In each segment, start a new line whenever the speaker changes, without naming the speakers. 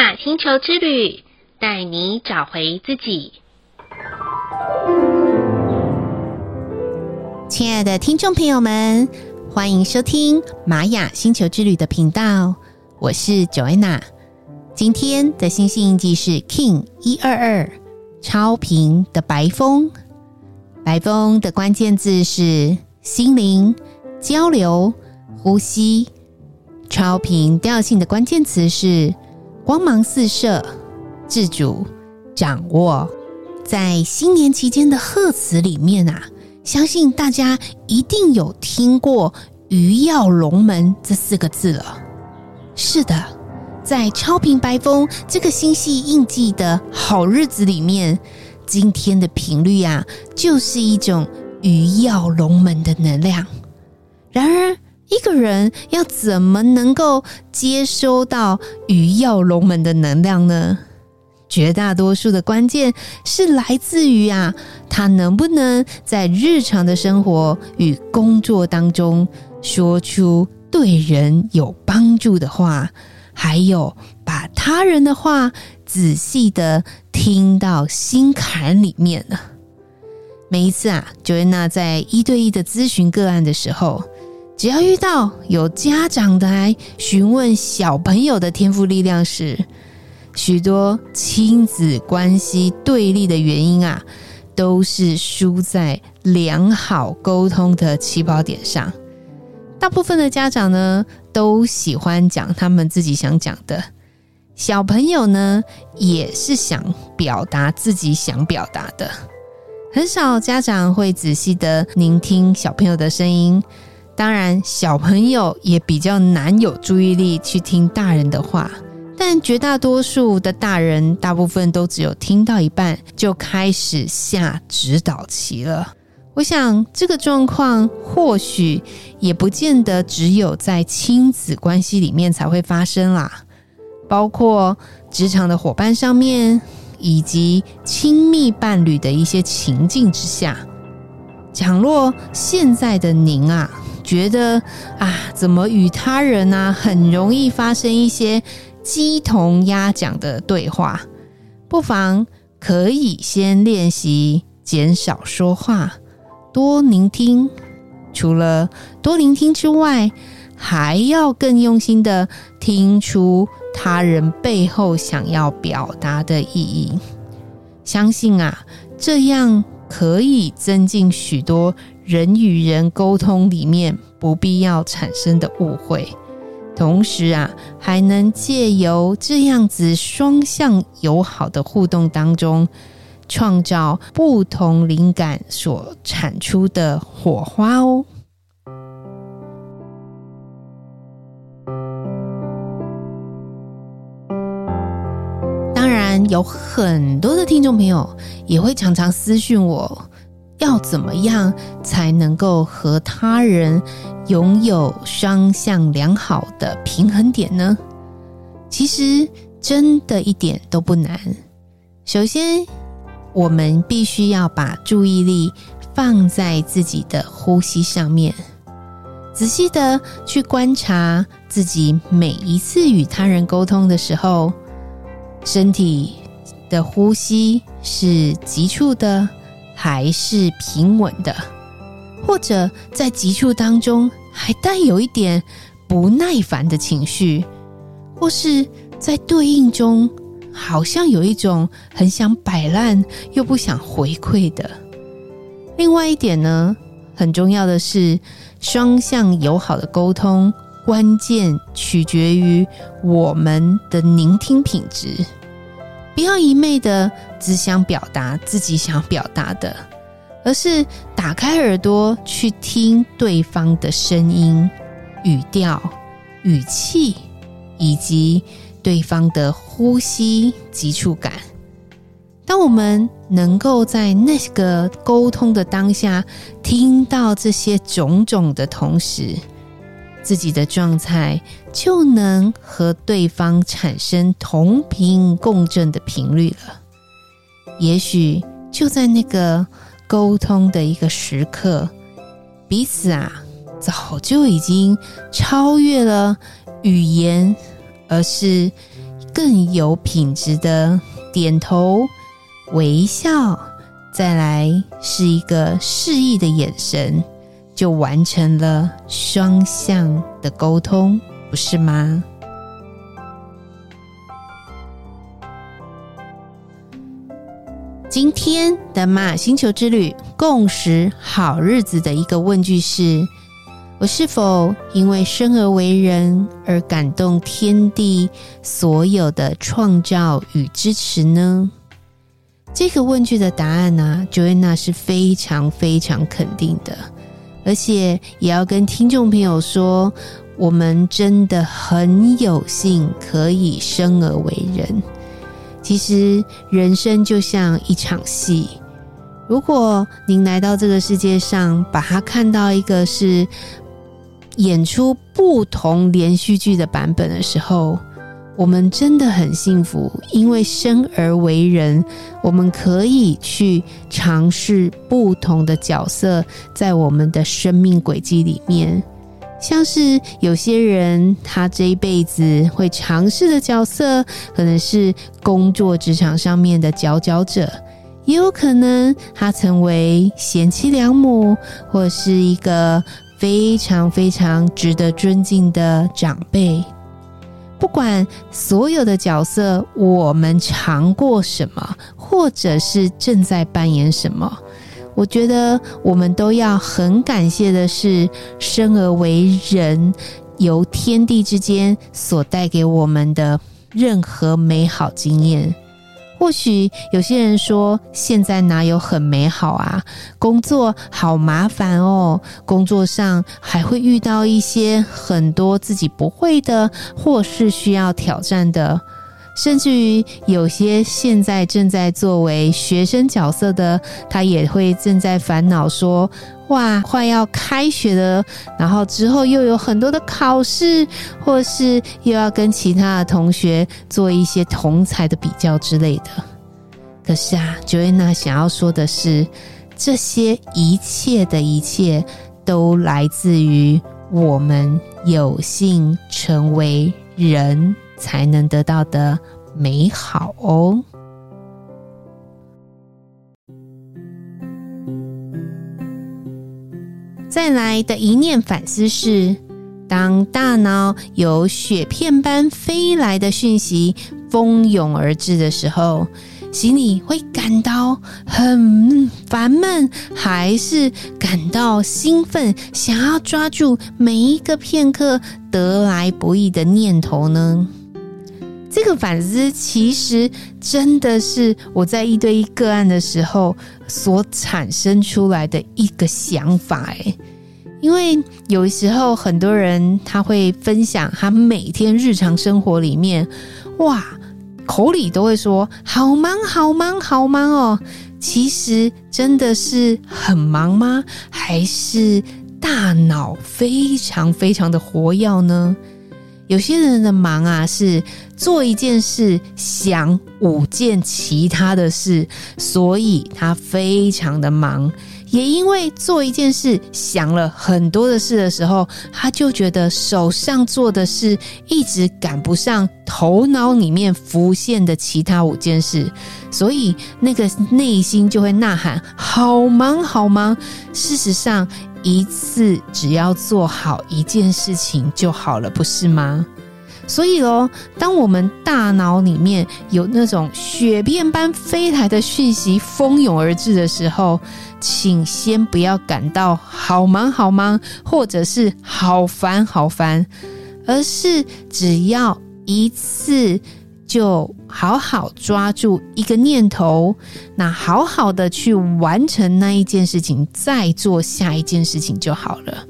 雅星球之旅，带你找回自己。
亲爱的听众朋友们，欢迎收听玛雅星球之旅的频道，我是 Joanna。今天的星星印记是 King 一二二超频的白风。白风的关键字是心灵、交流、呼吸。超频调性的关键词是光芒四射、自主、掌握。在新年期间的贺词里面啊，相信大家一定有听过“鱼跃龙门”这四个字了。是的，在超频白风这个星系印记的好日子里面，今天的频率啊，就是一种鱼跃龙门的能量。然而，一个人要怎么能够接收到鱼跃龙门的能量呢？绝大多数的关键是来自于啊，他能不能在日常的生活与工作当中说出对人有帮助的话，还有把他人的话仔细的听到心坎里面呢。每一次啊，Joanna 在一对一的咨询个案的时候。只要遇到有家长来询问小朋友的天赋力量时，许多亲子关系对立的原因啊，都是输在良好沟通的起跑点上。大部分的家长呢，都喜欢讲他们自己想讲的，小朋友呢，也是想表达自己想表达的，很少家长会仔细的聆听小朋友的声音。当然，小朋友也比较难有注意力去听大人的话，但绝大多数的大人，大部分都只有听到一半就开始下指导棋了。我想这个状况或许也不见得只有在亲子关系里面才会发生啦，包括职场的伙伴上面，以及亲密伴侣的一些情境之下。倘若现在的您啊。觉得啊，怎么与他人啊，很容易发生一些鸡同鸭讲的对话，不妨可以先练习减少说话，多聆听。除了多聆听之外，还要更用心的听出他人背后想要表达的意义。相信啊，这样可以增进许多。人与人沟通里面不必要产生的误会，同时啊，还能借由这样子双向友好的互动当中，创造不同灵感所产出的火花哦。当然，有很多的听众朋友也会常常私讯我。要怎么样才能够和他人拥有双向良好的平衡点呢？其实真的一点都不难。首先，我们必须要把注意力放在自己的呼吸上面，仔细的去观察自己每一次与他人沟通的时候，身体的呼吸是急促的。还是平稳的，或者在急促当中还带有一点不耐烦的情绪，或是在对应中好像有一种很想摆烂又不想回馈的。另外一点呢，很重要的是双向友好的沟通，关键取决于我们的聆听品质。不要一昧的只想表达自己想表达的，而是打开耳朵去听对方的声音、语调、语气，以及对方的呼吸急促感。当我们能够在那个沟通的当下听到这些种种的同时，自己的状态就能和对方产生同频共振的频率了。也许就在那个沟通的一个时刻，彼此啊早就已经超越了语言，而是更有品质的点头微笑，再来是一个示意的眼神，就完成了双向的沟通，不是吗？今天的玛雅星球之旅共识好日子的一个问句是：我是否因为生而为人而感动天地所有的创造与支持呢？这个问句的答案呢、，Joanna 是非常非常肯定的，而且也要跟听众朋友说，我们真的很有幸可以生而为人。其实人生就像一场戏，如果您来到这个世界上，把它看到一个是演出不同连续剧的版本的时候，我们真的很幸福，因为生而为人，我们可以去尝试不同的角色，在我们的生命轨迹里面。像是有些人，他这一辈子会尝试的角色，可能是工作职场上面的佼佼者，也有可能他成为贤妻良母，或是一个非常非常值得尊敬的长辈。不管所有的角色，我们尝过什么，或者是正在扮演什么。我觉得我们都要很感谢的是，生而为人，由天地之间所带给我们的任何美好经验。或许有些人说，现在哪有很美好啊？工作好麻烦哦，工作上还会遇到一些很多自己不会的，或是需要挑战的。甚至于有些现在正在作为学生角色的，他也会正在烦恼说：“哇，快要开学了，然后之后又有很多的考试，或是又要跟其他的同学做一些同才的比较之类的。”可是啊，Joanna 想要说的是，这些一切的一切都来自于我们有幸成为人。才能得到的美好哦。再来的一念反思是：当大脑有雪片般飞来的讯息蜂拥而至的时候，心里会感到很烦闷，还是感到兴奋，想要抓住每一个片刻得来不易的念头呢？这个反思其实真的是我在一对一个案的时候所产生出来的一个想法诶，因为有时候很多人他会分享他每天日常生活里面，哇，口里都会说好忙好忙好忙哦，其实真的是很忙吗？还是大脑非常非常的活跃呢？有些人的忙啊，是做一件事想五件其他的事，所以他非常的忙。也因为做一件事想了很多的事的时候，他就觉得手上做的事一直赶不上头脑里面浮现的其他五件事，所以那个内心就会呐喊：好忙好忙。事实上，一次只要做好一件事情就好了，不是吗？所以哦，当我们大脑里面有那种雪片般飞来的讯息蜂拥而至的时候，请先不要感到好忙好忙，或者是好烦好烦，而是只要一次。就好好抓住一个念头，那好好的去完成那一件事情，再做下一件事情就好了。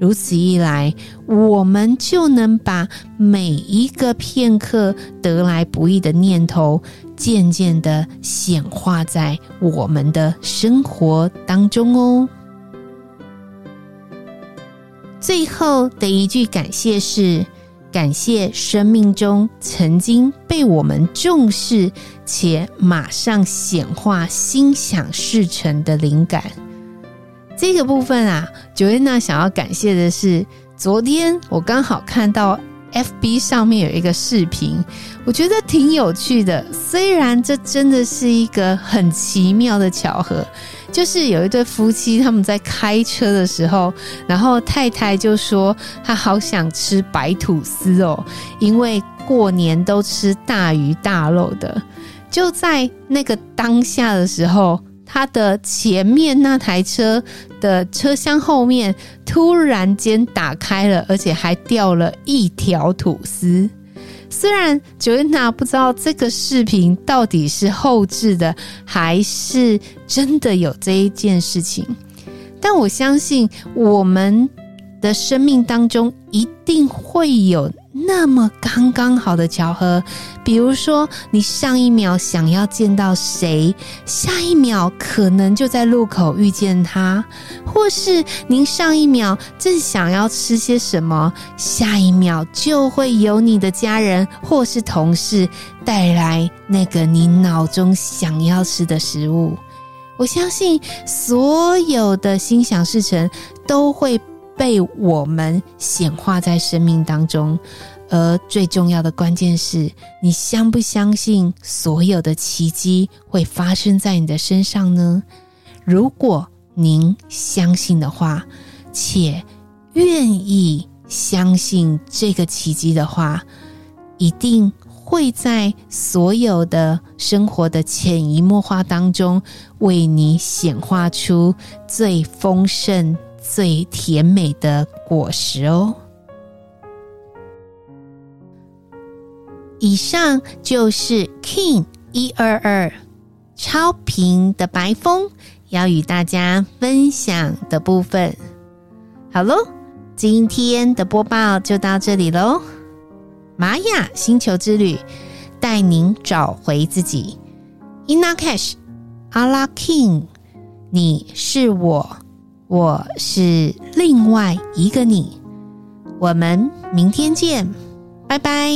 如此一来，我们就能把每一个片刻得来不易的念头，渐渐的显化在我们的生活当中哦。最后的一句感谢是。感谢生命中曾经被我们重视且马上显化心想事成的灵感。这个部分啊，Joanna 想要感谢的是，昨天我刚好看到 FB 上面有一个视频，我觉得挺有趣的。虽然这真的是一个很奇妙的巧合，就是有一对夫妻他们在开车的时候，然后太太就说她好想吃白吐司哦，因为过年都吃大鱼大肉的。就在那个当下的时候。他的前面那台车的车厢后面突然间打开了，而且还掉了一条吐司。虽然九英娜不知道这个视频到底是后置的，还是真的有这一件事情，但我相信我们的生命当中一定会有。那么刚刚好的巧合，比如说你上一秒想要见到谁，下一秒可能就在路口遇见他；或是您上一秒正想要吃些什么，下一秒就会有你的家人或是同事带来那个你脑中想要吃的食物。我相信所有的心想事成都会。被我们显化在生命当中，而最重要的关键是你相不相信所有的奇迹会发生在你的身上呢？如果您相信的话，且愿意相信这个奇迹的话，一定会在所有的生活的潜移默化当中，为你显化出最丰盛。最甜美的果实哦！以上就是 King 一二二超频的白风要与大家分享的部分。好喽，今天的播报就到这里喽。玛雅星球之旅带您找回自己。Ina Cash，阿拉 King，你是我。我是另外一个你，我们明天见，拜拜。